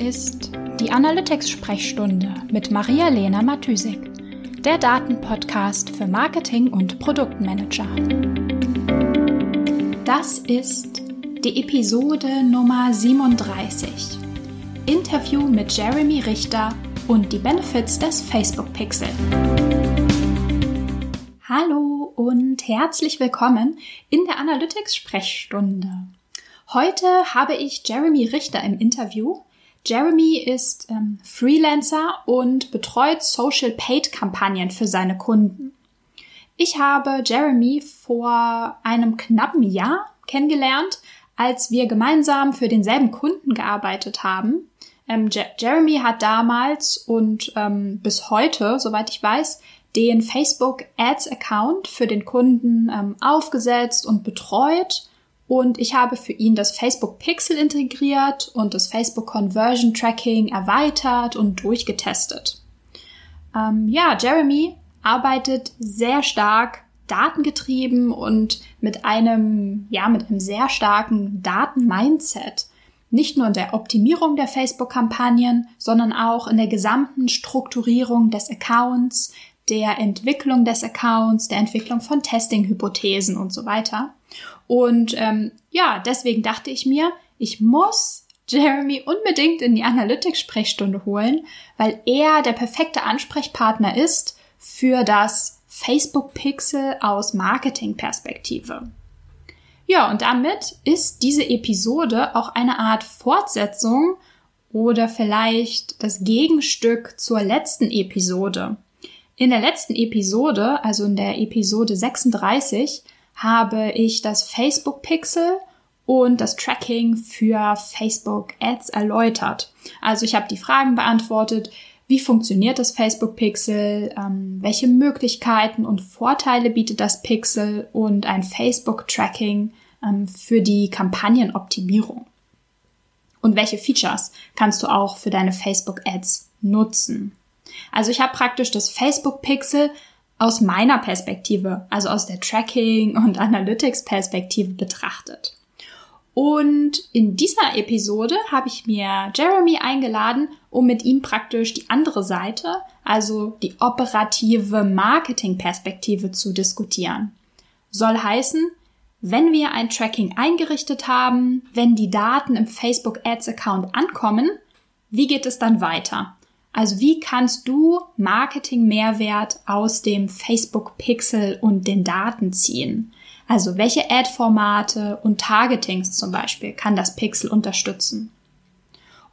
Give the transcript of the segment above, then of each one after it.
ist die Analytics-Sprechstunde mit Maria-Lena Matysik, der Datenpodcast für Marketing und Produktmanager. Das ist die Episode Nummer 37. Interview mit Jeremy Richter und die Benefits des Facebook Pixel. Hallo und herzlich willkommen in der Analytics-Sprechstunde. Heute habe ich Jeremy Richter im Interview. Jeremy ist ähm, Freelancer und betreut Social Paid Kampagnen für seine Kunden. Ich habe Jeremy vor einem knappen Jahr kennengelernt, als wir gemeinsam für denselben Kunden gearbeitet haben. Ähm, Jeremy hat damals und ähm, bis heute, soweit ich weiß, den Facebook Ads Account für den Kunden ähm, aufgesetzt und betreut und ich habe für ihn das Facebook Pixel integriert und das Facebook Conversion Tracking erweitert und durchgetestet. Ähm, ja, Jeremy arbeitet sehr stark datengetrieben und mit einem, ja, mit einem sehr starken Daten-Mindset. Nicht nur in der Optimierung der Facebook-Kampagnen, sondern auch in der gesamten Strukturierung des Accounts, der Entwicklung des Accounts, der Entwicklung von Testing-Hypothesen und so weiter. Und ähm, ja, deswegen dachte ich mir, ich muss Jeremy unbedingt in die Analytics-Sprechstunde holen, weil er der perfekte Ansprechpartner ist für das Facebook Pixel aus Marketing-Perspektive. Ja, und damit ist diese Episode auch eine Art Fortsetzung oder vielleicht das Gegenstück zur letzten Episode. In der letzten Episode, also in der Episode 36, habe ich das Facebook Pixel und das Tracking für Facebook Ads erläutert. Also ich habe die Fragen beantwortet, wie funktioniert das Facebook Pixel, ähm, welche Möglichkeiten und Vorteile bietet das Pixel und ein Facebook Tracking ähm, für die Kampagnenoptimierung. Und welche Features kannst du auch für deine Facebook Ads nutzen? Also ich habe praktisch das Facebook Pixel aus meiner Perspektive, also aus der Tracking- und Analytics-Perspektive betrachtet. Und in dieser Episode habe ich mir Jeremy eingeladen, um mit ihm praktisch die andere Seite, also die operative Marketing-Perspektive zu diskutieren. Soll heißen, wenn wir ein Tracking eingerichtet haben, wenn die Daten im Facebook Ads Account ankommen, wie geht es dann weiter? Also wie kannst du Marketing-Mehrwert aus dem Facebook Pixel und den Daten ziehen? Also welche Ad-Formate und Targetings zum Beispiel kann das Pixel unterstützen?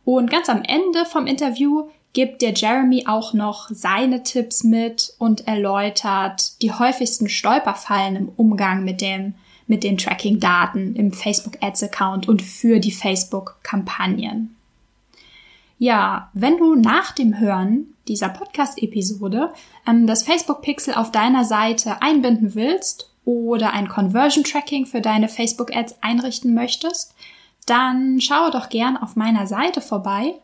Und ganz am Ende vom Interview gibt der Jeremy auch noch seine Tipps mit und erläutert die häufigsten Stolperfallen im Umgang mit dem mit den Tracking-Daten im Facebook Ads Account und für die Facebook Kampagnen. Ja, wenn du nach dem Hören dieser Podcast-Episode ähm, das Facebook Pixel auf deiner Seite einbinden willst oder ein Conversion Tracking für deine Facebook Ads einrichten möchtest, dann schaue doch gern auf meiner Seite vorbei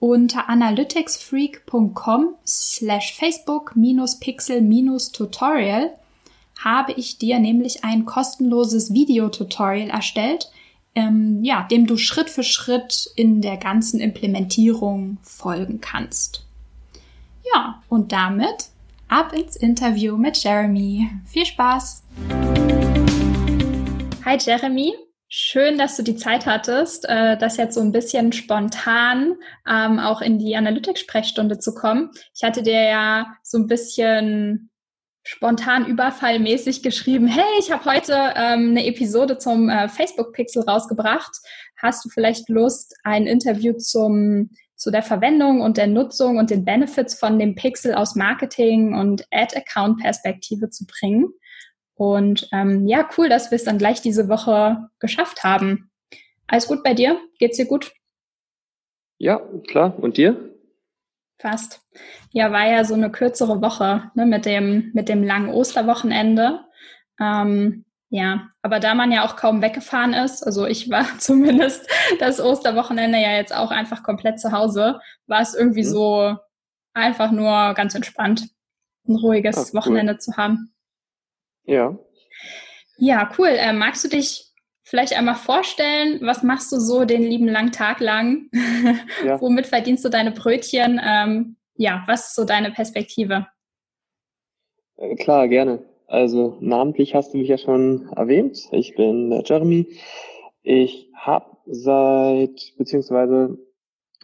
unter analyticsfreak.com slash Facebook-Pixel-Tutorial habe ich dir nämlich ein kostenloses Videotutorial erstellt, ähm, ja, dem du Schritt für Schritt in der ganzen Implementierung folgen kannst. Ja, und damit ab ins Interview mit Jeremy. Viel Spaß! Hi Jeremy, schön, dass du die Zeit hattest, äh, das jetzt so ein bisschen spontan ähm, auch in die Analytics-Sprechstunde zu kommen. Ich hatte dir ja so ein bisschen spontan überfallmäßig geschrieben, hey, ich habe heute ähm, eine Episode zum äh, Facebook Pixel rausgebracht. Hast du vielleicht Lust, ein Interview zum zu der Verwendung und der Nutzung und den Benefits von dem Pixel aus Marketing und Ad-Account-Perspektive zu bringen? Und ähm, ja, cool, dass wir es dann gleich diese Woche geschafft haben. Alles gut bei dir? Geht's dir gut? Ja, klar. Und dir? Fast. Ja, war ja so eine kürzere Woche ne, mit, dem, mit dem langen Osterwochenende. Ähm, ja, aber da man ja auch kaum weggefahren ist, also ich war zumindest das Osterwochenende ja jetzt auch einfach komplett zu Hause, war es irgendwie mhm. so einfach nur ganz entspannt, ein ruhiges Ach, Wochenende cool. zu haben. Ja. Ja, cool. Äh, magst du dich vielleicht einmal vorstellen, was machst du so den lieben langen Tag lang? Ja. Womit verdienst du deine Brötchen? Ähm, ja, was ist so deine Perspektive? Äh, klar, gerne. Also namentlich hast du mich ja schon erwähnt. Ich bin äh, Jeremy. Ich habe seit, beziehungsweise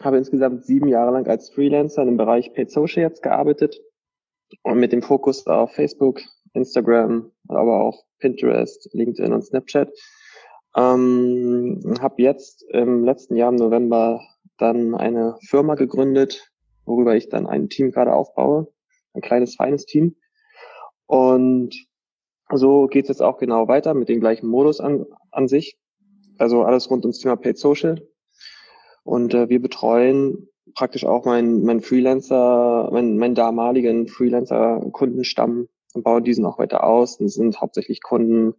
habe insgesamt sieben Jahre lang als Freelancer im Bereich Paid Social jetzt gearbeitet und mit dem Fokus auf Facebook, Instagram, aber auch Pinterest, LinkedIn und Snapchat. Ähm, habe jetzt im letzten Jahr im November dann eine Firma gegründet, worüber ich dann ein Team gerade aufbaue, ein kleines, feines Team. Und so geht es jetzt auch genau weiter mit dem gleichen Modus an, an sich. Also alles rund ums Thema Paid Social. Und äh, wir betreuen praktisch auch meinen mein Freelancer, meinen mein damaligen Freelancer-Kundenstamm und bauen diesen auch weiter aus. Und sind hauptsächlich Kunden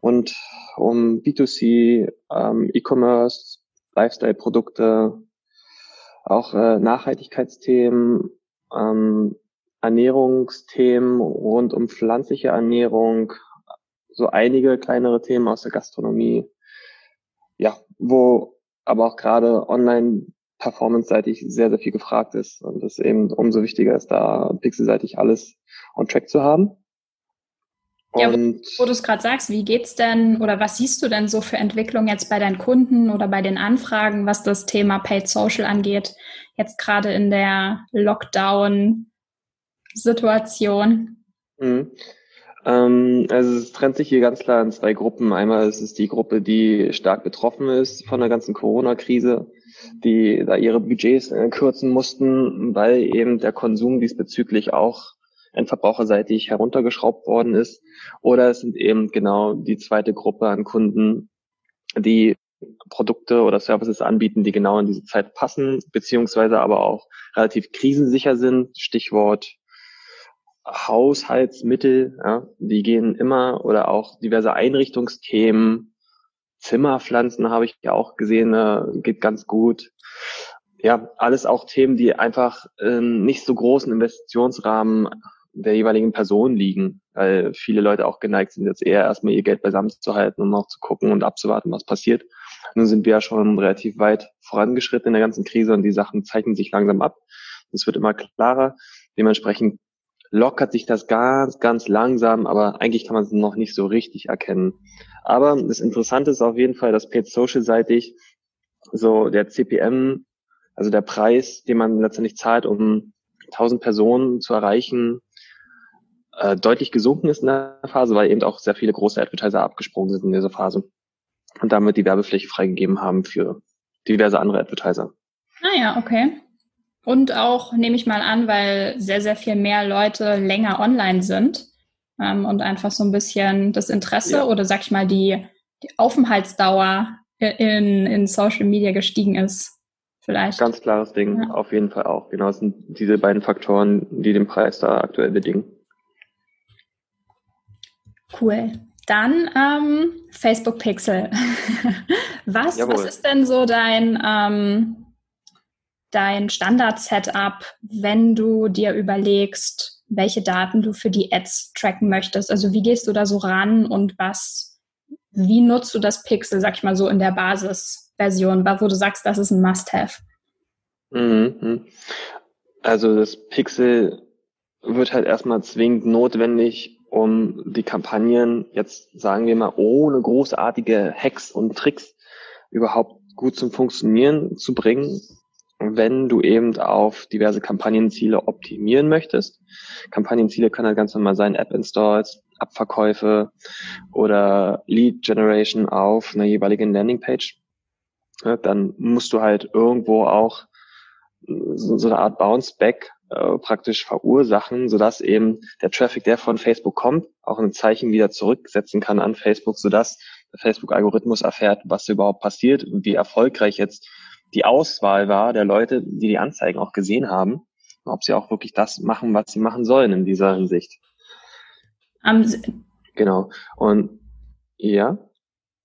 und um B2C, ähm, E-Commerce, Lifestyle-Produkte, auch äh, Nachhaltigkeitsthemen, ähm, Ernährungsthemen rund um pflanzliche Ernährung, so einige kleinere Themen aus der Gastronomie. Ja, wo aber auch gerade online performance-seitig sehr, sehr viel gefragt ist und es eben umso wichtiger ist, da pixelseitig alles on track zu haben. Ja, wo, wo du es gerade sagst, wie geht's denn oder was siehst du denn so für Entwicklung jetzt bei deinen Kunden oder bei den Anfragen, was das Thema Paid Social angeht, jetzt gerade in der Lockdown-Situation? Mhm. Ähm, also es trennt sich hier ganz klar in zwei Gruppen. Einmal ist es die Gruppe, die stark betroffen ist von der ganzen Corona-Krise, die da ihre Budgets äh, kürzen mussten, weil eben der Konsum diesbezüglich auch endverbraucherseitig heruntergeschraubt worden ist. Oder es sind eben genau die zweite Gruppe an Kunden, die Produkte oder Services anbieten, die genau in diese Zeit passen, beziehungsweise aber auch relativ krisensicher sind. Stichwort Haushaltsmittel, ja, die gehen immer oder auch diverse Einrichtungsthemen, Zimmerpflanzen habe ich ja auch gesehen, äh, geht ganz gut. Ja, alles auch Themen, die einfach äh, nicht so großen Investitionsrahmen der jeweiligen Person liegen, weil viele Leute auch geneigt sind, jetzt eher erstmal ihr Geld beisammen zu halten, um auch zu gucken und abzuwarten, was passiert. Nun sind wir ja schon relativ weit vorangeschritten in der ganzen Krise und die Sachen zeichnen sich langsam ab. Es wird immer klarer. Dementsprechend lockert sich das ganz, ganz langsam, aber eigentlich kann man es noch nicht so richtig erkennen. Aber das Interessante ist auf jeden Fall, dass Paid Social seitig so der CPM, also der Preis, den man letztendlich zahlt, um 1000 Personen zu erreichen, äh, deutlich gesunken ist in der Phase, weil eben auch sehr viele große Advertiser abgesprungen sind in dieser Phase und damit die Werbefläche freigegeben haben für diverse andere Advertiser. Ah ja, okay. Und auch, nehme ich mal an, weil sehr, sehr viel mehr Leute länger online sind ähm, und einfach so ein bisschen das Interesse ja. oder sag ich mal die, die Aufenthaltsdauer in, in Social Media gestiegen ist. Vielleicht. Ganz klares Ding, ja. auf jeden Fall auch. Genau, es sind diese beiden Faktoren, die den Preis da aktuell bedingen. Cool. Dann ähm, Facebook Pixel. was, was ist denn so dein, ähm, dein Standard-Setup, wenn du dir überlegst, welche Daten du für die Ads tracken möchtest? Also wie gehst du da so ran und was, wie nutzt du das Pixel, sag ich mal so, in der Basisversion, wo du sagst, das ist ein Must-Have? Mhm. Also das Pixel wird halt erstmal zwingend notwendig, um die Kampagnen jetzt, sagen wir mal, ohne großartige Hacks und Tricks überhaupt gut zum Funktionieren zu bringen, wenn du eben auf diverse Kampagnenziele optimieren möchtest. Kampagnenziele können halt ganz normal sein, App-Installs, Abverkäufe oder Lead Generation auf einer jeweiligen Landingpage. Dann musst du halt irgendwo auch so eine Art Bounce-Back äh, praktisch verursachen, sodass eben der Traffic, der von Facebook kommt, auch ein Zeichen wieder zurücksetzen kann an Facebook, sodass der Facebook-Algorithmus erfährt, was überhaupt passiert und wie erfolgreich jetzt die Auswahl war der Leute, die die Anzeigen auch gesehen haben, ob sie auch wirklich das machen, was sie machen sollen in dieser Hinsicht. Um, genau. Und ja.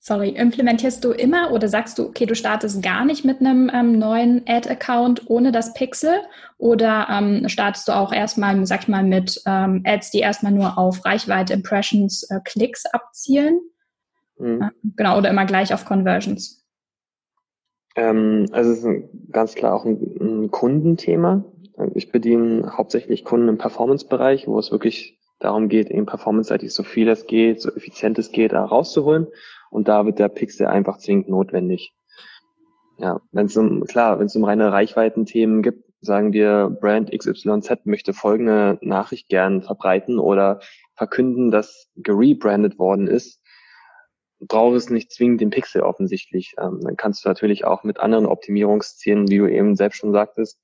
Sorry, implementierst du immer oder sagst du, okay, du startest gar nicht mit einem ähm, neuen Ad-Account ohne das Pixel oder ähm, startest du auch erstmal, sag ich mal, mit ähm, Ads, die erstmal nur auf Reichweite, Impressions, äh, Klicks abzielen? Mhm. Genau, oder immer gleich auf Conversions? Ähm, also es ist ganz klar auch ein, ein Kundenthema. Ich bediene hauptsächlich Kunden im Performance-Bereich, wo es wirklich darum geht, eben performance-seitig so viel es geht, so effizient es geht, da rauszuholen. Und da wird der Pixel einfach zwingend notwendig. Ja, wenn es um, klar, wenn es um reine Reichweitenthemen gibt, sagen wir, Brand XYZ möchte folgende Nachricht gern verbreiten oder verkünden, dass gerebrandet worden ist, braucht es nicht zwingend den Pixel offensichtlich. Ähm, dann kannst du natürlich auch mit anderen Optimierungszielen, wie du eben selbst schon sagtest,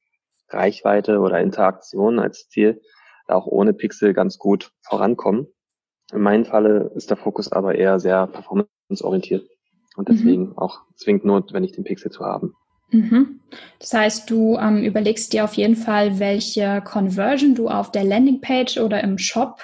Reichweite oder Interaktion als Ziel, auch ohne Pixel ganz gut vorankommen. In meinem Falle ist der Fokus aber eher sehr performanceorientiert und mhm. deswegen mhm. auch zwingend notwendig, den Pixel zu haben. Mhm. Das heißt, du ähm, überlegst dir auf jeden Fall, welche Conversion du auf der Landingpage oder im Shop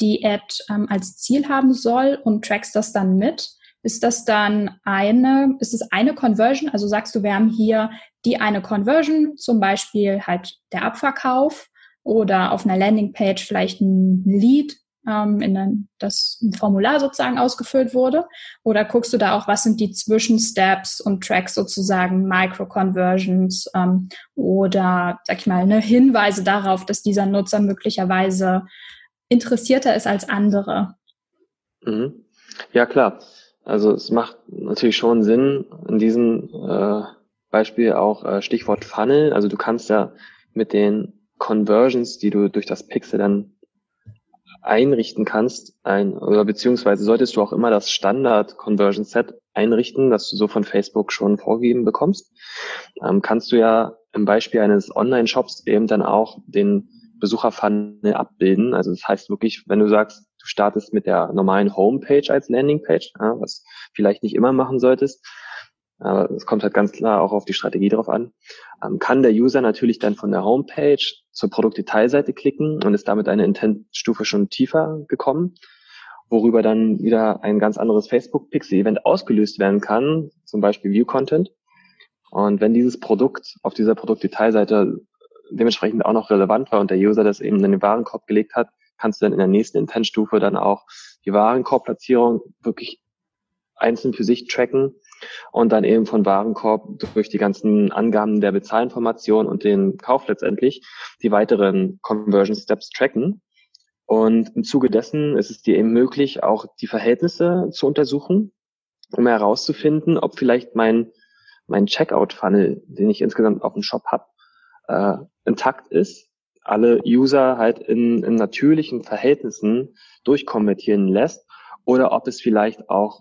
die Ad ähm, als Ziel haben soll und trackst das dann mit. Ist das dann eine, ist es eine Conversion? Also sagst du, wir haben hier die eine Conversion, zum Beispiel halt der Abverkauf oder auf einer Landingpage vielleicht ein Lead, ähm, in ein, das ein Formular sozusagen ausgefüllt wurde? Oder guckst du da auch, was sind die Zwischensteps und Tracks sozusagen, Micro-Conversions ähm, oder, sag ich mal, ne, Hinweise darauf, dass dieser Nutzer möglicherweise interessierter ist als andere? Mhm. Ja, klar. Also es macht natürlich schon Sinn, in diesem äh, Beispiel auch äh, Stichwort Funnel. Also du kannst ja mit den Conversions, die du durch das Pixel dann einrichten kannst, ein, oder beziehungsweise solltest du auch immer das Standard Conversion Set einrichten, das du so von Facebook schon vorgegeben bekommst, ähm, kannst du ja im Beispiel eines Online-Shops eben dann auch den Besucherfunnel abbilden. Also das heißt wirklich, wenn du sagst, du startest mit der normalen Homepage als Landingpage, ja, was vielleicht nicht immer machen solltest, aber es kommt halt ganz klar auch auf die Strategie drauf an, ähm, kann der User natürlich dann von der Homepage zur Produktdetailseite klicken und ist damit eine Intent-Stufe schon tiefer gekommen, worüber dann wieder ein ganz anderes Facebook-Pixel-Event ausgelöst werden kann, zum Beispiel View-Content. Und wenn dieses Produkt auf dieser Produktdetailseite dementsprechend auch noch relevant war und der User das eben in den Warenkorb gelegt hat, kannst du dann in der nächsten Intent-Stufe dann auch die Warenkorbplatzierung wirklich einzeln für sich tracken und dann eben von Warenkorb durch die ganzen Angaben der Bezahlinformation und den Kauf letztendlich die weiteren Conversion Steps tracken. Und im Zuge dessen ist es dir eben möglich, auch die Verhältnisse zu untersuchen, um herauszufinden, ob vielleicht mein, mein Checkout-Funnel, den ich insgesamt auf dem Shop habe, äh, intakt ist, alle User halt in, in natürlichen Verhältnissen durchkonvertieren lässt oder ob es vielleicht auch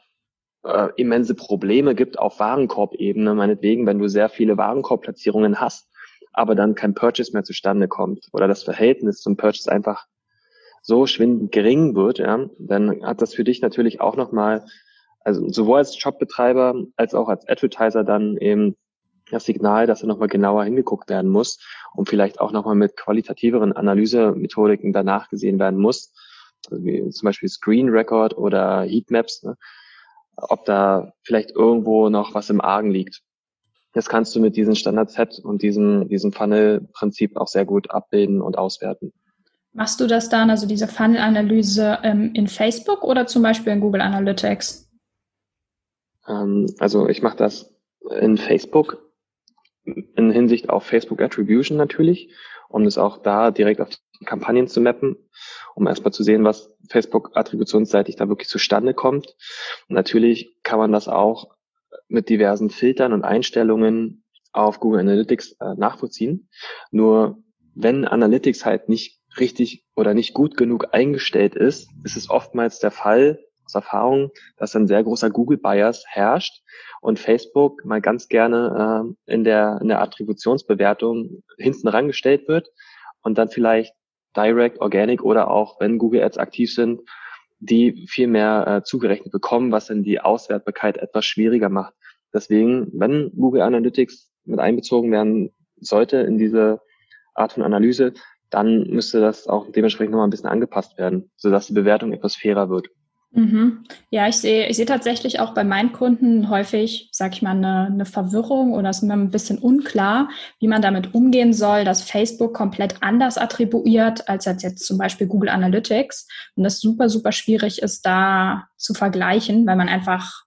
äh, immense Probleme gibt auf Warenkorbebene, meinetwegen, wenn du sehr viele Warenkorbplatzierungen hast, aber dann kein Purchase mehr zustande kommt oder das Verhältnis zum Purchase einfach so schwindend gering wird, ja, dann hat das für dich natürlich auch nochmal, also sowohl als Shopbetreiber als auch als Advertiser dann eben das Signal, dass da nochmal genauer hingeguckt werden muss und vielleicht auch nochmal mit qualitativeren Analysemethodiken danach gesehen werden muss, also wie zum Beispiel Screen Record oder Heatmaps, ne, ob da vielleicht irgendwo noch was im Argen liegt. Das kannst du mit diesem Standard-Set und diesem, diesem Funnel-Prinzip auch sehr gut abbilden und auswerten. Machst du das dann, also diese Funnel-Analyse ähm, in Facebook oder zum Beispiel in Google Analytics? Ähm, also ich mache das in Facebook in Hinsicht auf Facebook Attribution natürlich, um das auch da direkt auf Kampagnen zu mappen, um erstmal zu sehen, was Facebook attributionsseitig da wirklich zustande kommt. Und natürlich kann man das auch mit diversen Filtern und Einstellungen auf Google Analytics äh, nachvollziehen. Nur wenn Analytics halt nicht richtig oder nicht gut genug eingestellt ist, ist es oftmals der Fall aus Erfahrung, dass ein sehr großer Google Bias herrscht und Facebook mal ganz gerne äh, in der in der Attributionsbewertung hinten rangestellt wird und dann vielleicht Direct, Organic oder auch, wenn Google Ads aktiv sind, die viel mehr äh, zugerechnet bekommen, was dann die Auswertbarkeit etwas schwieriger macht. Deswegen, wenn Google Analytics mit einbezogen werden sollte in diese Art von Analyse, dann müsste das auch dementsprechend nochmal ein bisschen angepasst werden, sodass die Bewertung etwas fairer wird. Mhm. Ja, ich sehe, ich sehe tatsächlich auch bei meinen Kunden häufig, sag ich mal, eine, eine Verwirrung oder es ist mir ein bisschen unklar, wie man damit umgehen soll, dass Facebook komplett anders attribuiert als jetzt zum Beispiel Google Analytics und das super, super schwierig ist, da zu vergleichen, weil man einfach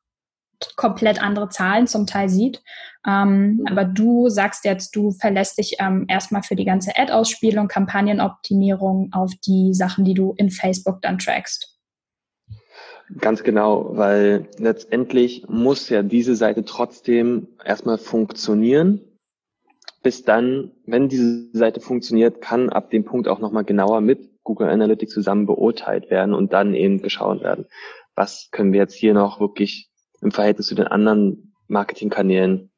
komplett andere Zahlen zum Teil sieht. Ähm, mhm. aber du sagst jetzt, du verlässt dich ähm, erstmal für die ganze Ad-Ausspielung, Kampagnenoptimierung auf die Sachen, die du in Facebook dann trackst. Ganz genau, weil letztendlich muss ja diese Seite trotzdem erstmal funktionieren. Bis dann, wenn diese Seite funktioniert, kann ab dem Punkt auch nochmal genauer mit Google Analytics zusammen beurteilt werden und dann eben geschaut werden, was können wir jetzt hier noch wirklich im Verhältnis zu den anderen Marketingkanälen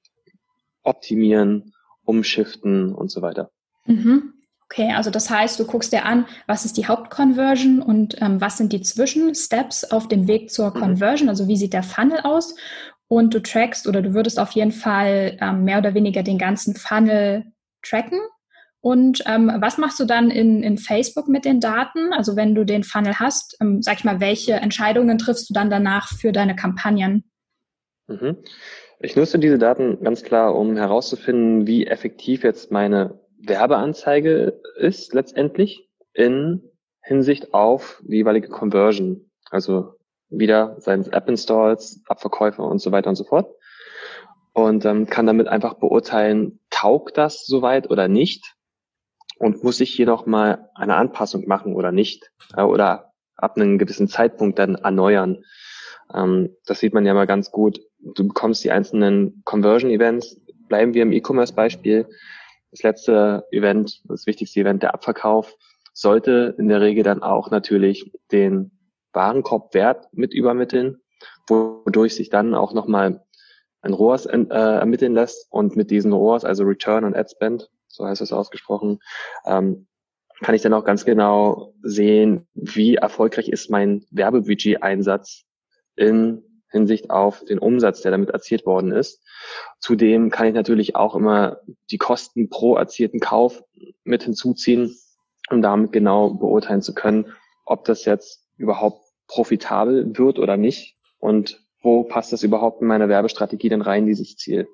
optimieren, umschiften und so weiter. Mhm. Okay, also das heißt, du guckst dir an, was ist die Hauptconversion und ähm, was sind die Zwischensteps auf dem Weg zur mhm. Conversion, also wie sieht der Funnel aus und du trackst oder du würdest auf jeden Fall ähm, mehr oder weniger den ganzen Funnel tracken. Und ähm, was machst du dann in, in Facebook mit den Daten? Also wenn du den Funnel hast, ähm, sag ich mal, welche Entscheidungen triffst du dann danach für deine Kampagnen? Mhm. Ich nutze diese Daten ganz klar, um herauszufinden, wie effektiv jetzt meine Werbeanzeige ist letztendlich in Hinsicht auf die jeweilige Conversion. Also wieder seines App-Installs, Abverkäufe und so weiter und so fort. Und ähm, kann damit einfach beurteilen, taugt das soweit oder nicht? Und muss ich hier noch mal eine Anpassung machen oder nicht? Äh, oder ab einem gewissen Zeitpunkt dann erneuern. Ähm, das sieht man ja mal ganz gut. Du bekommst die einzelnen Conversion-Events. Bleiben wir im E-Commerce-Beispiel. Das letzte Event, das wichtigste Event, der Abverkauf, sollte in der Regel dann auch natürlich den Warenkorbwert mit übermitteln, wodurch sich dann auch nochmal ein ROAS äh, ermitteln lässt und mit diesen ROAS, also Return on Ad Spend, so heißt es ausgesprochen, ähm, kann ich dann auch ganz genau sehen, wie erfolgreich ist mein Werbebudget-Einsatz in Hinsicht auf den Umsatz, der damit erzielt worden ist. Zudem kann ich natürlich auch immer die Kosten pro erzielten Kauf mit hinzuziehen, um damit genau beurteilen zu können, ob das jetzt überhaupt profitabel wird oder nicht und wo passt das überhaupt in meine Werbestrategie denn rein, dieses Ziel.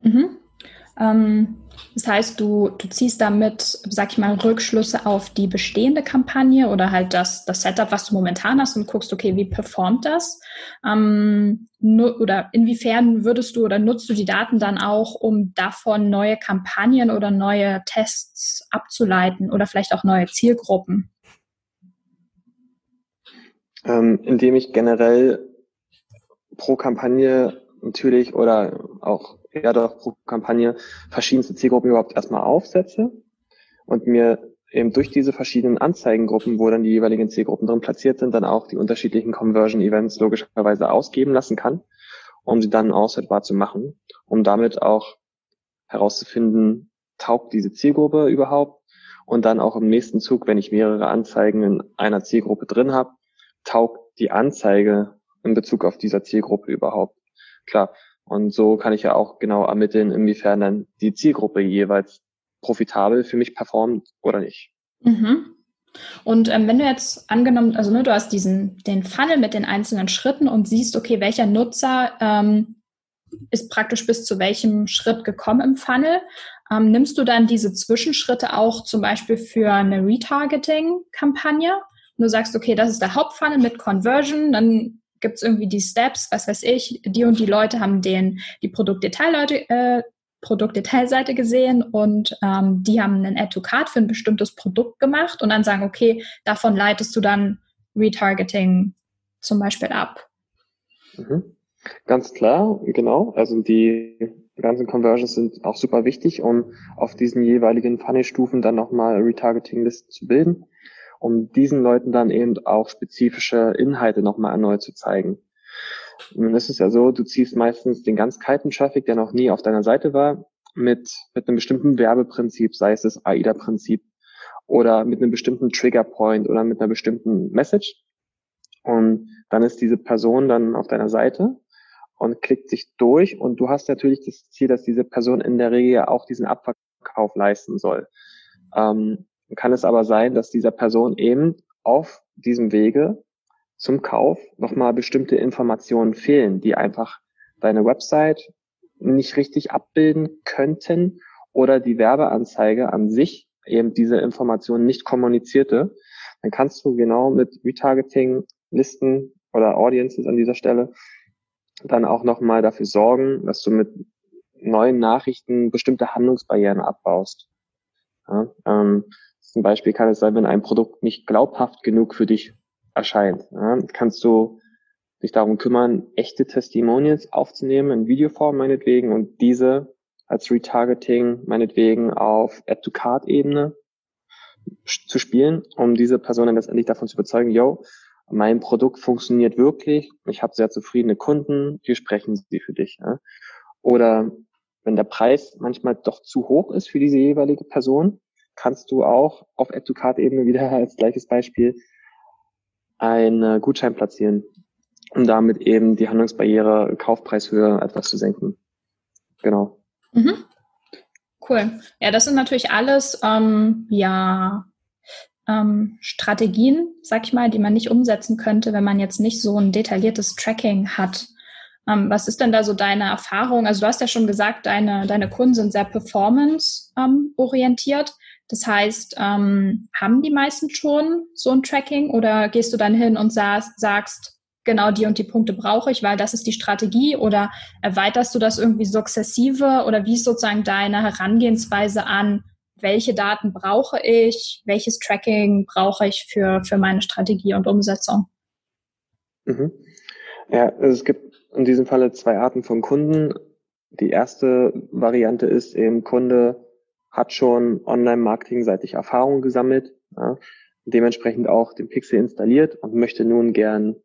Mhm. Ähm, das heißt, du, du ziehst damit, sag ich mal, Rückschlüsse auf die bestehende Kampagne oder halt das, das Setup, was du momentan hast und guckst, okay, wie performt das? Ähm, oder inwiefern würdest du oder nutzt du die Daten dann auch, um davon neue Kampagnen oder neue Tests abzuleiten oder vielleicht auch neue Zielgruppen? Ähm, indem ich generell pro Kampagne natürlich oder auch ja doch pro Kampagne verschiedenste Zielgruppen überhaupt erstmal aufsetze und mir eben durch diese verschiedenen Anzeigengruppen, wo dann die jeweiligen Zielgruppen drin platziert sind, dann auch die unterschiedlichen Conversion Events logischerweise ausgeben lassen kann, um sie dann auswertbar zu machen, um damit auch herauszufinden, taugt diese Zielgruppe überhaupt und dann auch im nächsten Zug, wenn ich mehrere Anzeigen in einer Zielgruppe drin habe, taugt die Anzeige in Bezug auf dieser Zielgruppe überhaupt. Klar, und so kann ich ja auch genau ermitteln, inwiefern dann die Zielgruppe jeweils profitabel für mich performt oder nicht. Mhm. Und ähm, wenn du jetzt angenommen, also ne, du hast diesen den Funnel mit den einzelnen Schritten und siehst, okay, welcher Nutzer ähm, ist praktisch bis zu welchem Schritt gekommen im Funnel, ähm, nimmst du dann diese Zwischenschritte auch zum Beispiel für eine Retargeting-Kampagne? Du sagst, okay, das ist der Hauptfunnel mit Conversion, dann gibt es irgendwie die Steps, was weiß ich, die und die Leute haben den, die Produktdetailleute, äh, Produktdetailseite gesehen und ähm, die haben einen Add-to-Card für ein bestimmtes Produkt gemacht und dann sagen, okay, davon leitest du dann Retargeting zum Beispiel ab. Mhm. Ganz klar, genau. Also die ganzen Conversions sind auch super wichtig, um auf diesen jeweiligen Funnel-Stufen dann nochmal Retargeting-Listen zu bilden um diesen Leuten dann eben auch spezifische Inhalte nochmal erneut zu zeigen. Nun ist es ja so, du ziehst meistens den ganz kalten Traffic, der noch nie auf deiner Seite war, mit, mit einem bestimmten Werbeprinzip, sei es das AIDA-Prinzip oder mit einem bestimmten Triggerpoint oder mit einer bestimmten Message. Und dann ist diese Person dann auf deiner Seite und klickt sich durch und du hast natürlich das Ziel, dass diese Person in der Regel auch diesen Abverkauf leisten soll. Ähm, kann es aber sein, dass dieser Person eben auf diesem Wege zum Kauf nochmal bestimmte Informationen fehlen, die einfach deine Website nicht richtig abbilden könnten oder die Werbeanzeige an sich eben diese Informationen nicht kommunizierte, dann kannst du genau mit Retargeting, Listen oder Audiences an dieser Stelle dann auch nochmal dafür sorgen, dass du mit neuen Nachrichten bestimmte Handlungsbarrieren abbaust. Ja, ähm, zum Beispiel kann es sein, wenn ein Produkt nicht glaubhaft genug für dich erscheint, ja, kannst du dich darum kümmern, echte Testimonials aufzunehmen in Videoform meinetwegen und diese als Retargeting meinetwegen auf Add-to-Card-Ebene zu spielen, um diese Person dann letztendlich davon zu überzeugen, yo, mein Produkt funktioniert wirklich, ich habe sehr zufriedene Kunden, hier sprechen sie für dich. Ja? Oder wenn der Preis manchmal doch zu hoch ist für diese jeweilige Person, kannst du auch auf Add-to-Card-Ebene wieder als gleiches Beispiel einen Gutschein platzieren, um damit eben die Handlungsbarriere Kaufpreishöhe etwas zu senken. Genau. Mhm. Cool. Ja, das sind natürlich alles ähm, ja ähm, Strategien, sag ich mal, die man nicht umsetzen könnte, wenn man jetzt nicht so ein detailliertes Tracking hat. Ähm, was ist denn da so deine Erfahrung? Also du hast ja schon gesagt, deine, deine Kunden sind sehr performance-orientiert. Das heißt, ähm, haben die meisten schon so ein Tracking oder gehst du dann hin und sagst, sagst genau die und die Punkte brauche ich, weil das ist die Strategie oder erweiterst du das irgendwie sukzessive oder wie ist sozusagen deine Herangehensweise an, welche Daten brauche ich, welches Tracking brauche ich für, für meine Strategie und Umsetzung? Mhm. Ja, also es gibt in diesem Falle zwei Arten von Kunden. Die erste Variante ist eben Kunde hat schon Online-Marketing-seitig Erfahrung gesammelt, ja, dementsprechend auch den Pixel installiert und möchte nun gern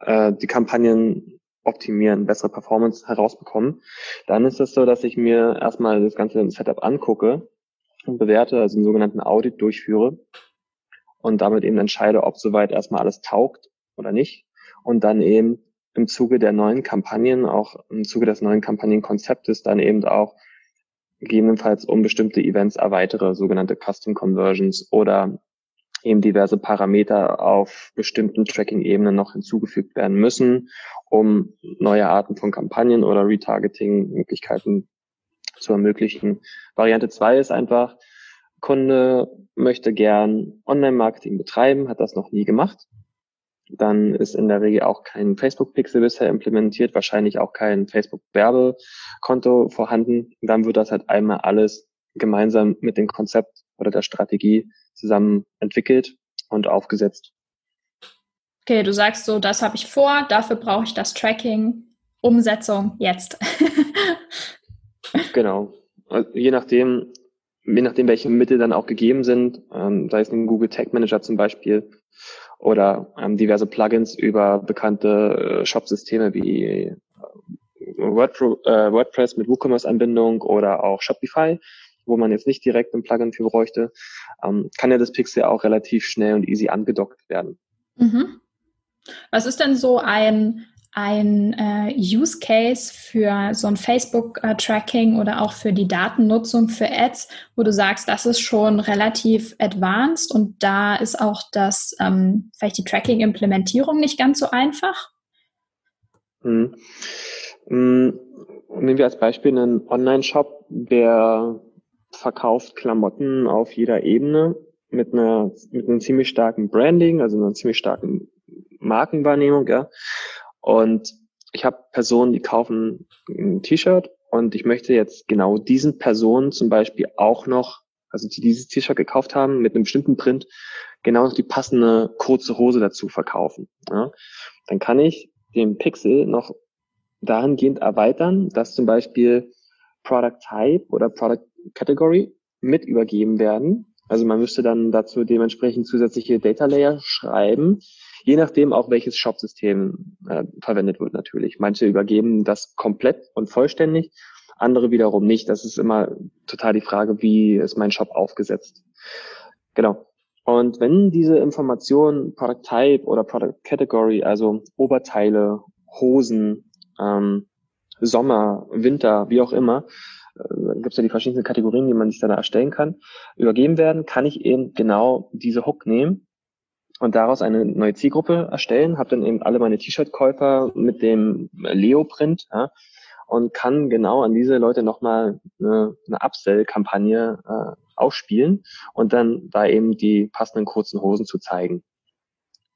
äh, die Kampagnen optimieren, bessere Performance herausbekommen, dann ist es so, dass ich mir erstmal das ganze Setup angucke und bewerte, also einen sogenannten Audit durchführe und damit eben entscheide, ob soweit erstmal alles taugt oder nicht und dann eben im Zuge der neuen Kampagnen, auch im Zuge des neuen Kampagnenkonzeptes dann eben auch gegebenenfalls um bestimmte Events erweitere, sogenannte Custom Conversions oder eben diverse Parameter auf bestimmten Tracking-Ebenen noch hinzugefügt werden müssen, um neue Arten von Kampagnen oder Retargeting-Möglichkeiten zu ermöglichen. Variante zwei ist einfach, Kunde möchte gern Online-Marketing betreiben, hat das noch nie gemacht. Dann ist in der Regel auch kein Facebook-Pixel bisher implementiert, wahrscheinlich auch kein Facebook-Werbekonto vorhanden. Dann wird das halt einmal alles gemeinsam mit dem Konzept oder der Strategie zusammen entwickelt und aufgesetzt. Okay, du sagst so, das habe ich vor, dafür brauche ich das Tracking, Umsetzung jetzt. genau. Je nachdem, je nachdem, welche Mittel dann auch gegeben sind, ähm, sei es ein Google Tag Manager zum Beispiel oder ähm, diverse Plugins über bekannte äh, Shop-Systeme wie äh, WordPress, äh, WordPress mit WooCommerce-Anbindung oder auch Shopify wo man jetzt nicht direkt ein Plugin für bräuchte, ähm, kann ja das Pixel auch relativ schnell und easy angedockt werden. Mhm. Was ist denn so ein, ein äh, Use Case für so ein Facebook-Tracking oder auch für die Datennutzung für Ads, wo du sagst, das ist schon relativ advanced und da ist auch das ähm, vielleicht die Tracking-Implementierung nicht ganz so einfach? Mhm. Mhm. Nehmen wir als Beispiel einen Online-Shop, der verkauft Klamotten auf jeder Ebene mit einer mit einem ziemlich starken Branding, also einer ziemlich starken Markenwahrnehmung, ja. Und ich habe Personen, die kaufen ein T-Shirt und ich möchte jetzt genau diesen Personen zum Beispiel auch noch, also die dieses T-Shirt gekauft haben mit einem bestimmten Print, genau noch die passende kurze Hose dazu verkaufen. Ja. Dann kann ich den Pixel noch dahingehend erweitern, dass zum Beispiel Product Type oder Product Category mit übergeben werden. Also man müsste dann dazu dementsprechend zusätzliche Data Layer schreiben, je nachdem auch welches Shop-System äh, verwendet wird natürlich. Manche übergeben das komplett und vollständig, andere wiederum nicht. Das ist immer total die Frage, wie ist mein Shop aufgesetzt. Genau. Und wenn diese Informationen Product Type oder Product Category, also Oberteile, Hosen, ähm, Sommer, Winter, wie auch immer, äh, gibt es ja die verschiedenen Kategorien, die man sich dann erstellen kann, übergeben werden, kann ich eben genau diese Hook nehmen und daraus eine neue Zielgruppe erstellen, habe dann eben alle meine T-Shirt-Käufer mit dem Leo-Print ja, und kann genau an diese Leute nochmal eine, eine Upsell-Kampagne äh, ausspielen und dann da eben die passenden kurzen Hosen zu zeigen.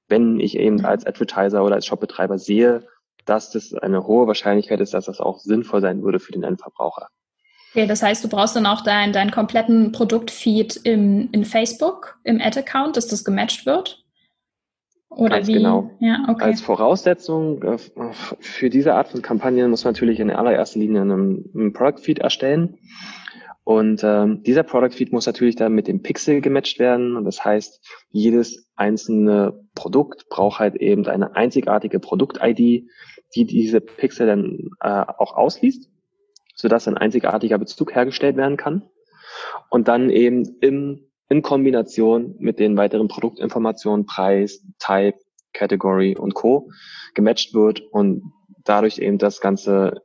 Wenn ich eben als Advertiser oder als Shopbetreiber sehe, dass das eine hohe Wahrscheinlichkeit ist, dass das auch sinnvoll sein würde für den Endverbraucher. Okay, das heißt, du brauchst dann auch deinen dein kompletten Produktfeed im, in Facebook, im Ad-Account, dass das gematcht wird? Oder Ganz wie? genau. Ja, okay. Als Voraussetzung äh, für diese Art von Kampagnen muss man natürlich in allererster Linie einen, einen Product Feed erstellen. Und ähm, dieser Product Feed muss natürlich dann mit dem Pixel gematcht werden. Und das heißt, jedes einzelne Produkt braucht halt eben eine einzigartige Produkt-ID, die diese Pixel dann äh, auch ausliest, sodass ein einzigartiger Bezug hergestellt werden kann. Und dann eben im in Kombination mit den weiteren Produktinformationen, Preis, Type, Category und Co. gematcht wird und dadurch eben das ganze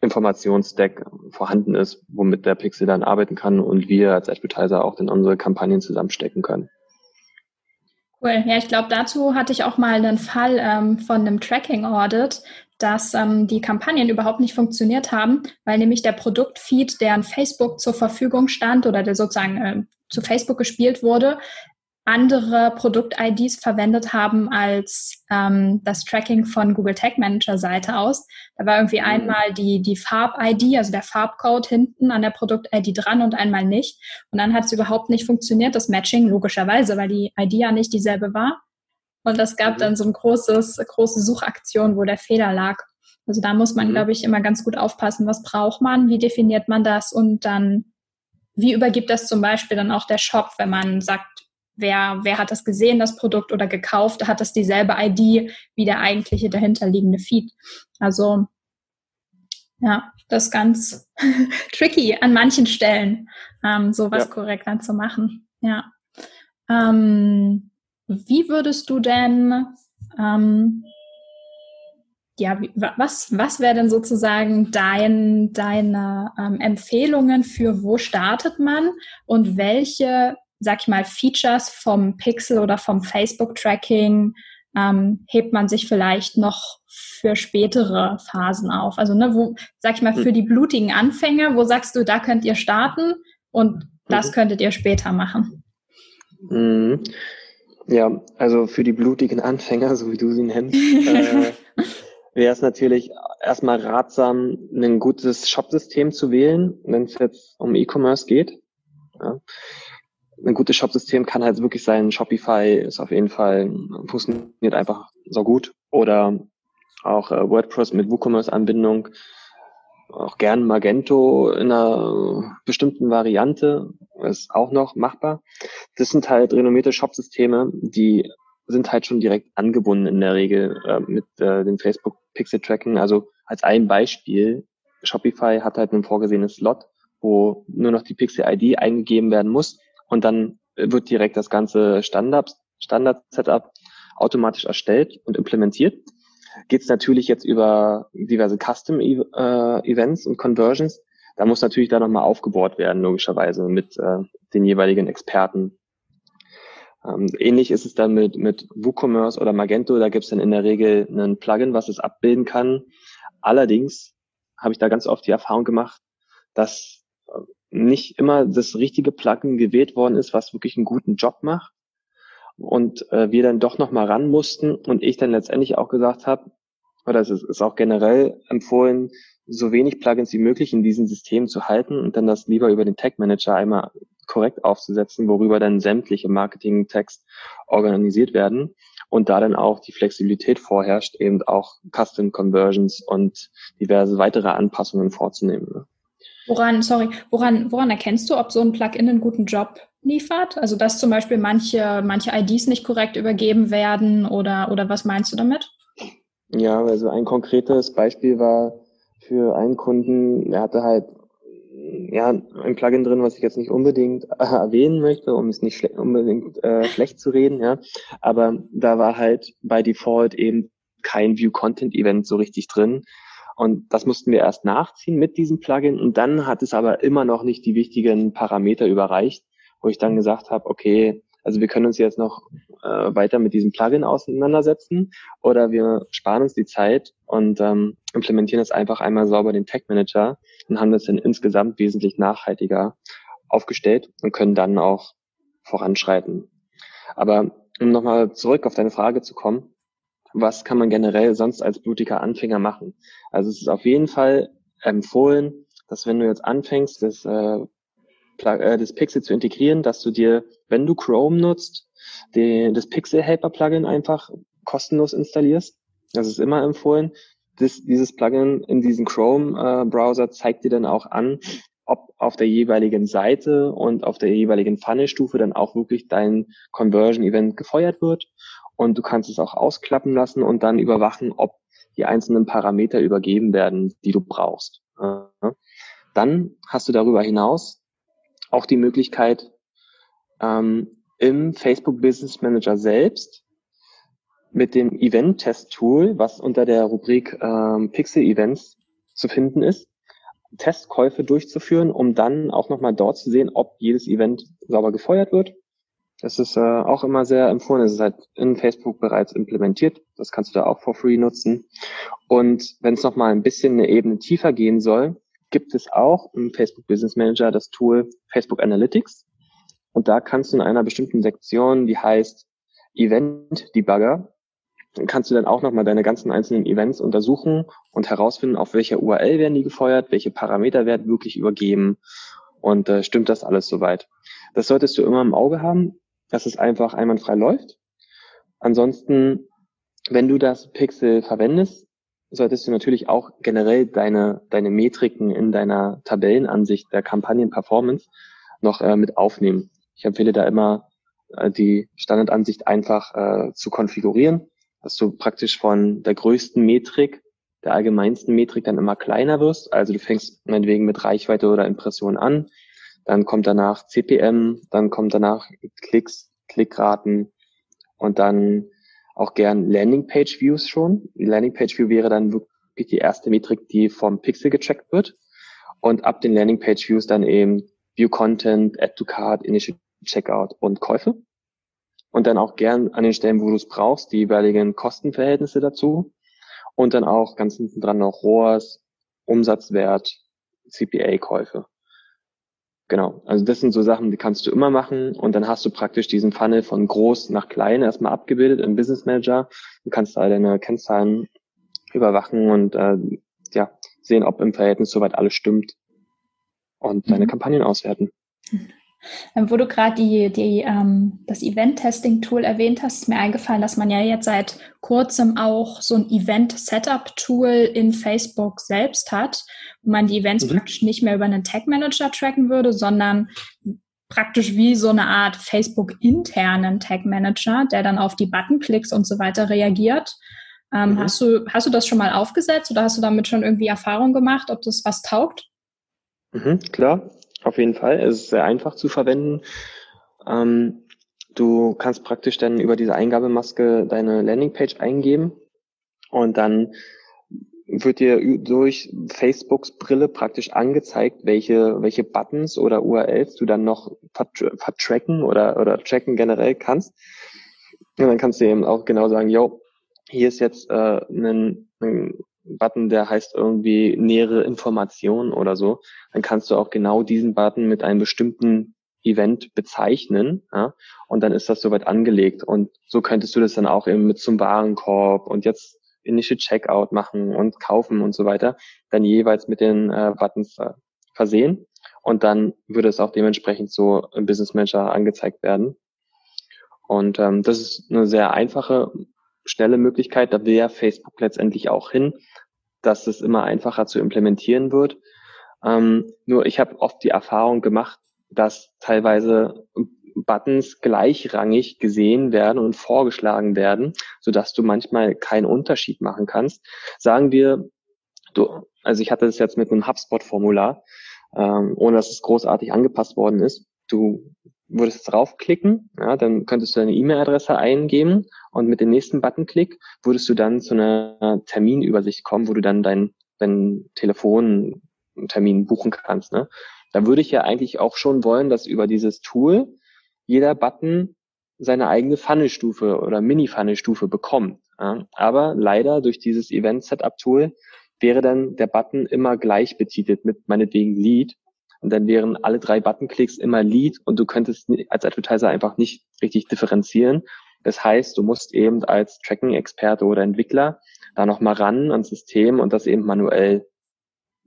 Informationsdeck vorhanden ist, womit der Pixel dann arbeiten kann und wir als Advertiser auch in unsere Kampagnen zusammenstecken können. Cool. Ja, ich glaube, dazu hatte ich auch mal einen Fall ähm, von einem Tracking-Audit, dass ähm, die Kampagnen überhaupt nicht funktioniert haben, weil nämlich der Produktfeed, der an Facebook zur Verfügung stand oder der sozusagen äh, zu Facebook gespielt wurde, andere Produkt-IDs verwendet haben als ähm, das Tracking von Google Tag Manager Seite aus. Da war irgendwie mhm. einmal die, die Farb-ID, also der Farbcode hinten an der Produkt-ID dran und einmal nicht. Und dann hat es überhaupt nicht funktioniert, das Matching, logischerweise, weil die ID ja nicht dieselbe war. Und es gab mhm. dann so ein großes, große Suchaktion, wo der Fehler lag. Also da muss man, mhm. glaube ich, immer ganz gut aufpassen, was braucht man, wie definiert man das und dann wie übergibt das zum Beispiel dann auch der Shop, wenn man sagt, wer, wer hat das gesehen, das Produkt oder gekauft, hat das dieselbe ID wie der eigentliche dahinterliegende Feed. Also ja, das ist ganz tricky an manchen Stellen, ähm, sowas ja. korrekt dann zu machen. Ja. Ähm, wie würdest du denn ähm, ja, was, was wäre denn sozusagen dein, deine ähm, Empfehlungen für wo startet man und welche, sag ich mal, Features vom Pixel oder vom Facebook-Tracking ähm, hebt man sich vielleicht noch für spätere Phasen auf? Also, ne, wo, sag ich mal, für hm. die blutigen Anfänger, wo sagst du, da könnt ihr starten und das mhm. könntet ihr später machen? Mhm. Ja, also für die blutigen Anfänger, so wie du sie nennst, äh, wäre es natürlich erstmal ratsam, ein gutes Shop-System zu wählen, wenn es jetzt um E-Commerce geht. Ja. Ein gutes Shop-System kann halt wirklich sein, Shopify ist auf jeden Fall, funktioniert einfach so gut. Oder auch äh, WordPress mit WooCommerce-Anbindung, auch gern Magento in einer bestimmten Variante ist auch noch machbar. Das sind halt renommierte Shop-Systeme, die sind halt schon direkt angebunden in der Regel äh, mit äh, dem Facebook Pixel Tracking. Also als ein Beispiel, Shopify hat halt ein vorgesehenes Slot, wo nur noch die Pixel ID eingegeben werden muss und dann wird direkt das ganze Standard, Standard Setup automatisch erstellt und implementiert. Geht es natürlich jetzt über diverse Custom äh, Events und Conversions. Da muss natürlich da nochmal aufgebohrt werden, logischerweise, mit äh, den jeweiligen Experten ähnlich ist es dann mit, mit WooCommerce oder Magento. Da gibt es dann in der Regel ein Plugin, was es abbilden kann. Allerdings habe ich da ganz oft die Erfahrung gemacht, dass äh, nicht immer das richtige Plugin gewählt worden ist, was wirklich einen guten Job macht. Und äh, wir dann doch nochmal ran mussten und ich dann letztendlich auch gesagt habe, oder es ist, auch generell empfohlen, so wenig Plugins wie möglich in diesem System zu halten und dann das lieber über den Tag Manager einmal korrekt aufzusetzen, worüber dann sämtliche Marketing-Tags organisiert werden und da dann auch die Flexibilität vorherrscht, eben auch Custom Conversions und diverse weitere Anpassungen vorzunehmen. Ne? Woran, sorry, woran, woran erkennst du, ob so ein Plugin einen guten Job liefert? Also dass zum Beispiel manche, manche IDs nicht korrekt übergeben werden oder, oder was meinst du damit? Ja, also ein konkretes Beispiel war für einen Kunden, er hatte halt ja, ein Plugin drin, was ich jetzt nicht unbedingt äh, erwähnen möchte, um es nicht schle unbedingt äh, schlecht zu reden, ja. Aber da war halt bei Default eben kein View-Content-Event so richtig drin. Und das mussten wir erst nachziehen mit diesem Plugin. Und dann hat es aber immer noch nicht die wichtigen Parameter überreicht, wo ich dann gesagt habe, okay, Also wir können uns jetzt noch äh, weiter mit diesem Plugin auseinandersetzen oder wir sparen uns die Zeit und ähm, implementieren das einfach einmal sauber den Tag Manager und haben das dann insgesamt wesentlich nachhaltiger aufgestellt und können dann auch voranschreiten. Aber um nochmal zurück auf deine Frage zu kommen, was kann man generell sonst als blutiger Anfänger machen? Also es ist auf jeden Fall empfohlen, dass wenn du jetzt anfängst, das, äh, äh, das Pixel zu integrieren, dass du dir, wenn du Chrome nutzt, die, das Pixel Helper Plugin einfach kostenlos installierst. Das ist immer empfohlen. Das, dieses Plugin in diesem Chrome-Browser äh, zeigt dir dann auch an, ob auf der jeweiligen Seite und auf der jeweiligen Funnelstufe dann auch wirklich dein Conversion-Event gefeuert wird. Und du kannst es auch ausklappen lassen und dann überwachen, ob die einzelnen Parameter übergeben werden, die du brauchst. Dann hast du darüber hinaus auch die Möglichkeit, ähm, im Facebook Business Manager selbst mit dem Event-Test-Tool, was unter der Rubrik ähm, Pixel Events zu finden ist, Testkäufe durchzuführen, um dann auch nochmal dort zu sehen, ob jedes Event sauber gefeuert wird. Das ist äh, auch immer sehr empfohlen. Es ist halt in Facebook bereits implementiert. Das kannst du da auch for free nutzen. Und wenn es nochmal ein bisschen eine Ebene tiefer gehen soll, gibt es auch im Facebook Business Manager das Tool Facebook Analytics. Und da kannst du in einer bestimmten Sektion, die heißt Event Debugger, kannst du dann auch nochmal deine ganzen einzelnen Events untersuchen und herausfinden, auf welcher URL werden die gefeuert, welche Parameter werden wirklich übergeben und äh, stimmt das alles soweit. Das solltest du immer im Auge haben, dass es einfach einwandfrei läuft. Ansonsten, wenn du das Pixel verwendest, solltest du natürlich auch generell deine, deine Metriken in deiner Tabellenansicht der Kampagnenperformance noch äh, mit aufnehmen. Ich empfehle da immer, äh, die Standardansicht einfach äh, zu konfigurieren dass du praktisch von der größten Metrik, der allgemeinsten Metrik dann immer kleiner wirst. Also du fängst meinetwegen mit Reichweite oder Impression an, dann kommt danach CPM, dann kommt danach Klicks, Klickraten und dann auch gern Landingpage Views schon. Die Landingpage View wäre dann wirklich die erste Metrik, die vom Pixel gecheckt wird. Und ab den Landingpage Views dann eben View Content, Add to Card, Initial Checkout und Käufe und dann auch gern an den Stellen, wo du es brauchst, die jeweiligen Kostenverhältnisse dazu und dann auch ganz hinten dran noch ROAS, Umsatzwert, CPA-Käufe. Genau, also das sind so Sachen, die kannst du immer machen und dann hast du praktisch diesen Funnel von groß nach klein erstmal abgebildet im Business Manager. Du kannst da deine Kennzahlen überwachen und äh, ja, sehen, ob im Verhältnis soweit alles stimmt und deine mhm. Kampagnen auswerten. Ähm, wo du gerade die, die, ähm, das Event-Testing-Tool erwähnt hast, ist mir eingefallen, dass man ja jetzt seit kurzem auch so ein Event-Setup-Tool in Facebook selbst hat, wo man die Events mhm. praktisch nicht mehr über einen Tag-Manager tracken würde, sondern praktisch wie so eine Art Facebook-internen Tag-Manager, der dann auf die Button-Klicks und so weiter reagiert. Ähm, mhm. hast, du, hast du das schon mal aufgesetzt oder hast du damit schon irgendwie Erfahrung gemacht, ob das was taugt? Mhm, klar, auf jeden Fall. Es ist sehr einfach zu verwenden. Ähm, du kannst praktisch dann über diese Eingabemaske deine Landingpage eingeben und dann wird dir durch Facebooks Brille praktisch angezeigt, welche, welche Buttons oder URLs du dann noch vertracken oder, oder tracken generell kannst. Und dann kannst du eben auch genau sagen, yo, hier ist jetzt äh, ein, ein Button, der heißt irgendwie nähere Informationen oder so, dann kannst du auch genau diesen Button mit einem bestimmten Event bezeichnen, ja, und dann ist das soweit angelegt. Und so könntest du das dann auch eben mit zum Warenkorb und jetzt Initial Checkout machen und kaufen und so weiter, dann jeweils mit den äh, Buttons äh, versehen. Und dann würde es auch dementsprechend so im Business Manager angezeigt werden. Und ähm, das ist eine sehr einfache, schnelle Möglichkeit. Da will ja Facebook letztendlich auch hin, dass es immer einfacher zu implementieren wird. Ähm, nur ich habe oft die Erfahrung gemacht, dass teilweise Buttons gleichrangig gesehen werden und vorgeschlagen werden, so dass du manchmal keinen Unterschied machen kannst. Sagen wir, du, also ich hatte das jetzt mit einem HubSpot-Formular, ähm, ohne dass es großartig angepasst worden ist. Du würdest draufklicken, ja, dann könntest du deine E-Mail-Adresse eingeben und mit dem nächsten Buttonklick würdest du dann zu einer Terminübersicht kommen, wo du dann deinen dein Telefontermin buchen kannst. Ne? Da würde ich ja eigentlich auch schon wollen, dass über dieses Tool jeder Button seine eigene Funnelstufe oder Mini-Funnelstufe bekommt. Ja. Aber leider durch dieses Event-Setup-Tool wäre dann der Button immer gleich betitelt mit meinetwegen Lead. Und dann wären alle drei Buttonklicks immer Lead und du könntest als Advertiser einfach nicht richtig differenzieren. Das heißt, du musst eben als Tracking-Experte oder Entwickler da nochmal ran ans System und das eben manuell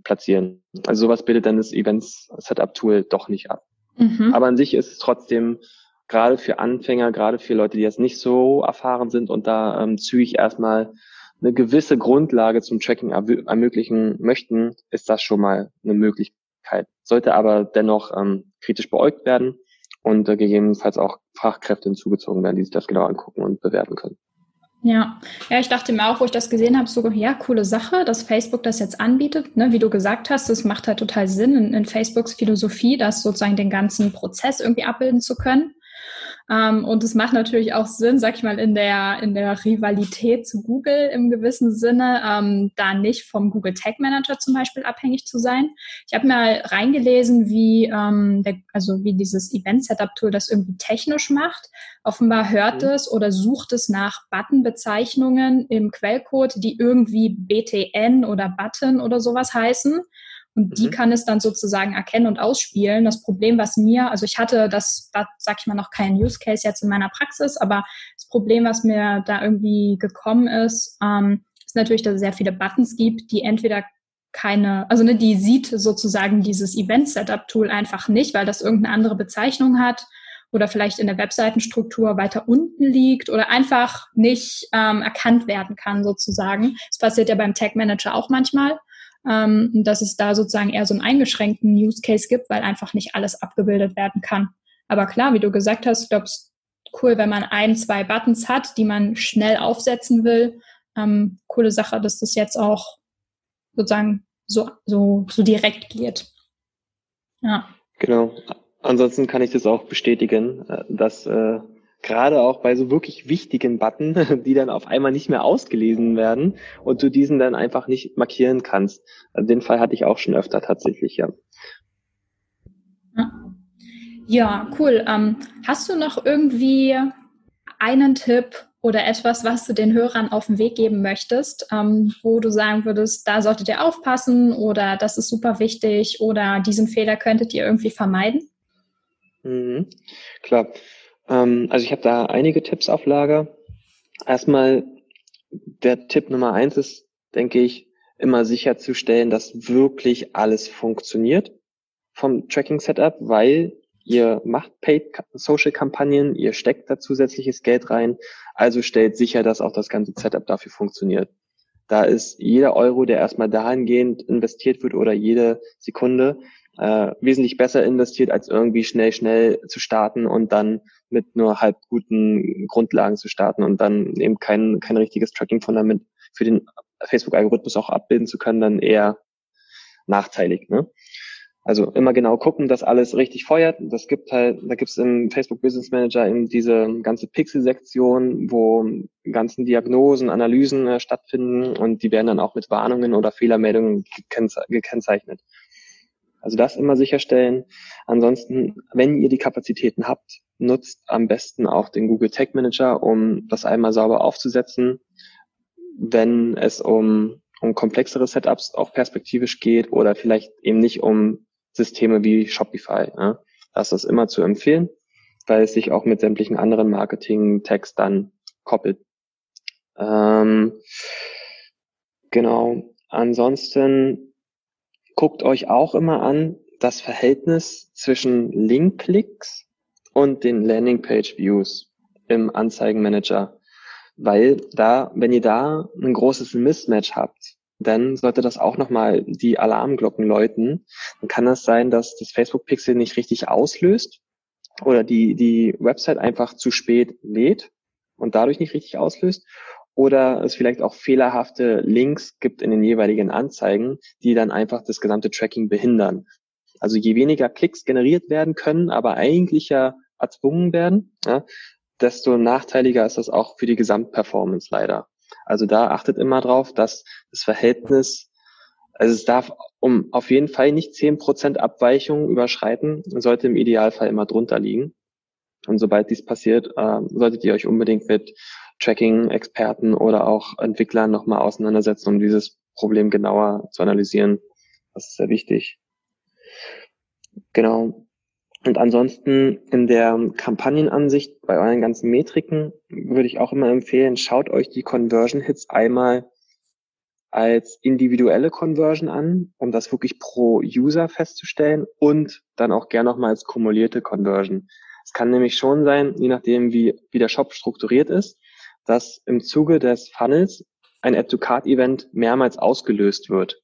platzieren. Also sowas bildet dann das Events-Setup-Tool doch nicht ab. Mhm. Aber an sich ist es trotzdem gerade für Anfänger, gerade für Leute, die jetzt nicht so erfahren sind und da ähm, zügig erstmal eine gewisse Grundlage zum Tracking ermöglichen möchten, ist das schon mal eine Möglichkeit. Sollte aber dennoch ähm, kritisch beäugt werden und äh, gegebenenfalls auch Fachkräfte hinzugezogen werden, die sich das genau angucken und bewerten können. Ja, ja, ich dachte mir auch, wo ich das gesehen habe, so, ja, coole Sache, dass Facebook das jetzt anbietet. Ne? Wie du gesagt hast, das macht halt total Sinn in, in Facebooks Philosophie, das sozusagen den ganzen Prozess irgendwie abbilden zu können. Ähm, und es macht natürlich auch Sinn, sag ich mal, in der, in der Rivalität zu Google im gewissen Sinne, ähm, da nicht vom Google Tag Manager zum Beispiel abhängig zu sein. Ich habe mal reingelesen, wie, ähm, der, also wie dieses Event Setup Tool das irgendwie technisch macht. Offenbar hört mhm. es oder sucht es nach Buttonbezeichnungen im Quellcode, die irgendwie BTN oder Button oder sowas heißen. Und die mhm. kann es dann sozusagen erkennen und ausspielen. Das Problem, was mir, also ich hatte das, da sag ich mal noch keinen Use Case jetzt in meiner Praxis, aber das Problem, was mir da irgendwie gekommen ist, ähm, ist natürlich, dass es sehr viele Buttons gibt, die entweder keine, also ne, die sieht sozusagen dieses Event Setup Tool einfach nicht, weil das irgendeine andere Bezeichnung hat oder vielleicht in der Webseitenstruktur weiter unten liegt oder einfach nicht ähm, erkannt werden kann sozusagen. Das passiert ja beim Tag Manager auch manchmal ähm, dass es da sozusagen eher so einen eingeschränkten Use Case gibt, weil einfach nicht alles abgebildet werden kann. Aber klar, wie du gesagt hast, ich glaube, es cool, wenn man ein, zwei Buttons hat, die man schnell aufsetzen will. Ähm, coole Sache, dass das jetzt auch sozusagen so, so, so direkt geht. Ja. Genau. Ansonsten kann ich das auch bestätigen, äh, dass äh, gerade auch bei so wirklich wichtigen Button, die dann auf einmal nicht mehr ausgelesen werden und du diesen dann einfach nicht markieren kannst. Also den Fall hatte ich auch schon öfter tatsächlich, ja. Ja, cool. Ähm, hast du noch irgendwie einen Tipp oder etwas, was du den Hörern auf den Weg geben möchtest, ähm, wo du sagen würdest, da solltet ihr aufpassen oder das ist super wichtig oder diesen Fehler könntet ihr irgendwie vermeiden? Mhm. Klar. Ähm, also ich habe da einige Tipps auf Lager. Erstmal der Tipp Nummer eins ist, denke ich, immer sicherzustellen, dass wirklich alles funktioniert vom Tracking Setup, weil ihr macht Paid Social Kampagnen, ihr steckt da zusätzliches Geld rein, also stellt sicher, dass auch das ganze Setup dafür funktioniert. Da ist jeder Euro, der erstmal dahingehend investiert wird oder jede Sekunde, äh, wesentlich besser investiert, als irgendwie schnell, schnell zu starten und dann mit nur halb guten Grundlagen zu starten und dann eben kein, kein richtiges Tracking-Fundament für den Facebook-Algorithmus auch abbilden zu können, dann eher nachteilig. Ne? Also immer genau gucken, dass alles richtig feuert. Das gibt halt, da gibt es im Facebook Business Manager eben diese ganze Pixel-Sektion, wo ganzen Diagnosen, Analysen äh, stattfinden und die werden dann auch mit Warnungen oder Fehlermeldungen gekennzeichnet. Also das immer sicherstellen. Ansonsten, wenn ihr die Kapazitäten habt, nutzt am besten auch den Google Tag Manager, um das einmal sauber aufzusetzen. Wenn es um, um komplexere Setups auch perspektivisch geht oder vielleicht eben nicht um Systeme wie Shopify. Ja. Das ist immer zu empfehlen, weil es sich auch mit sämtlichen anderen Marketing-Tags dann koppelt. Ähm, genau. Ansonsten guckt euch auch immer an das Verhältnis zwischen Link-Klicks und den Landingpage-Views im Anzeigenmanager. Weil da, wenn ihr da ein großes Mismatch habt, dann sollte das auch nochmal die Alarmglocken läuten. Dann kann das sein, dass das Facebook-Pixel nicht richtig auslöst oder die, die Website einfach zu spät lädt und dadurch nicht richtig auslöst oder es vielleicht auch fehlerhafte Links gibt in den jeweiligen Anzeigen, die dann einfach das gesamte Tracking behindern. Also je weniger Klicks generiert werden können, aber eigentlich ja erzwungen werden, ja, desto nachteiliger ist das auch für die Gesamtperformance leider. Also da achtet immer drauf, dass das Verhältnis, also es darf um auf jeden Fall nicht zehn Prozent Abweichung überschreiten, sollte im Idealfall immer drunter liegen. Und sobald dies passiert, äh, solltet ihr euch unbedingt mit Tracking-Experten oder auch Entwicklern nochmal auseinandersetzen, um dieses Problem genauer zu analysieren. Das ist sehr wichtig. Genau. Und ansonsten in der Kampagnenansicht bei euren ganzen Metriken würde ich auch immer empfehlen, schaut euch die Conversion Hits einmal als individuelle Conversion an, um das wirklich pro User festzustellen und dann auch gerne nochmal als kumulierte Conversion. Es kann nämlich schon sein, je nachdem wie, wie der Shop strukturiert ist, dass im Zuge des Funnels ein Add-to-Card-Event mehrmals ausgelöst wird.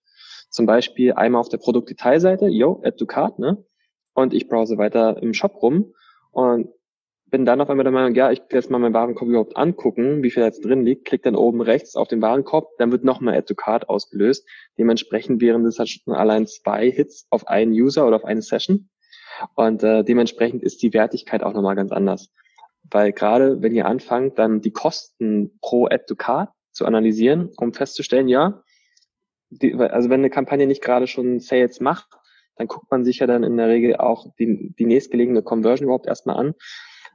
Zum Beispiel einmal auf der Produktdetailseite, yo, Add-to-Card, ne? Und ich browse weiter im Shop rum und bin dann auf einmal der Meinung, ja, ich will jetzt mal meinen Warenkorb überhaupt angucken, wie viel jetzt drin liegt, klick dann oben rechts auf den Warenkorb, dann wird nochmal Add to Card ausgelöst. Dementsprechend wären das halt schon allein zwei Hits auf einen User oder auf eine Session. Und äh, dementsprechend ist die Wertigkeit auch nochmal ganz anders. Weil gerade wenn ihr anfangt, dann die Kosten pro Add to Card zu analysieren, um festzustellen, ja, die, also wenn eine Kampagne nicht gerade schon Sales macht, dann guckt man sich ja dann in der Regel auch die, die nächstgelegene Conversion überhaupt erstmal an.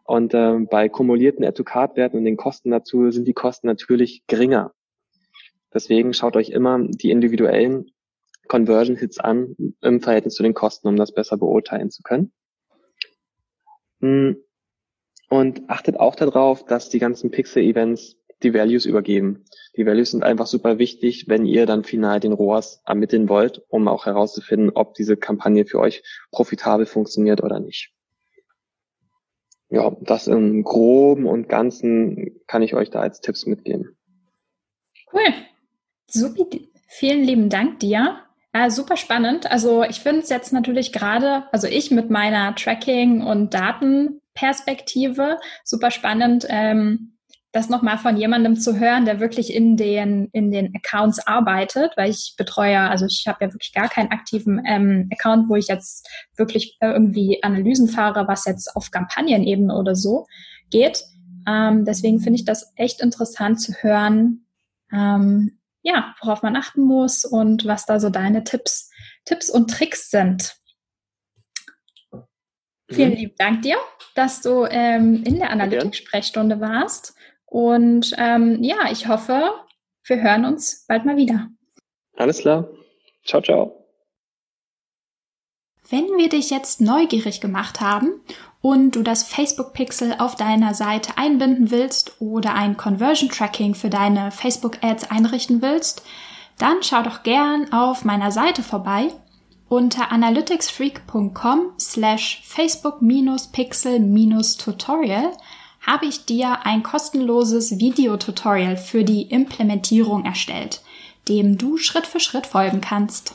Und äh, bei kumulierten Add-to-Card-Werten und den Kosten dazu sind die Kosten natürlich geringer. Deswegen schaut euch immer die individuellen Conversion-Hits an im Verhältnis zu den Kosten, um das besser beurteilen zu können. Hm. Und achtet auch darauf, dass die ganzen Pixel-Events die Values übergeben. Die Values sind einfach super wichtig, wenn ihr dann final den ROAS ermitteln wollt, um auch herauszufinden, ob diese Kampagne für euch profitabel funktioniert oder nicht. Ja, das im Groben und Ganzen kann ich euch da als Tipps mitgeben. Cool. Super. Vielen lieben Dank dir. Äh, super spannend. Also ich finde es jetzt natürlich gerade, also ich mit meiner Tracking- und Datenperspektive super spannend, ähm, das nochmal von jemandem zu hören, der wirklich in den, in den Accounts arbeitet, weil ich betreue, also ich habe ja wirklich gar keinen aktiven ähm, Account, wo ich jetzt wirklich irgendwie Analysen fahre, was jetzt auf Kampagnenebene oder so geht. Ähm, deswegen finde ich das echt interessant zu hören, ähm, ja, worauf man achten muss und was da so deine Tipps, Tipps und Tricks sind. Vielen mhm. lieben Dank dir, dass du ähm, in der Analytics-Sprechstunde warst. Und ähm, ja, ich hoffe, wir hören uns bald mal wieder. Alles klar. Ciao, ciao. Wenn wir dich jetzt neugierig gemacht haben und du das Facebook Pixel auf deiner Seite einbinden willst oder ein Conversion Tracking für deine Facebook Ads einrichten willst, dann schau doch gern auf meiner Seite vorbei unter analyticsfreak.com slash facebook-pixel-tutorial habe ich dir ein kostenloses Videotutorial für die Implementierung erstellt, dem du Schritt für Schritt folgen kannst.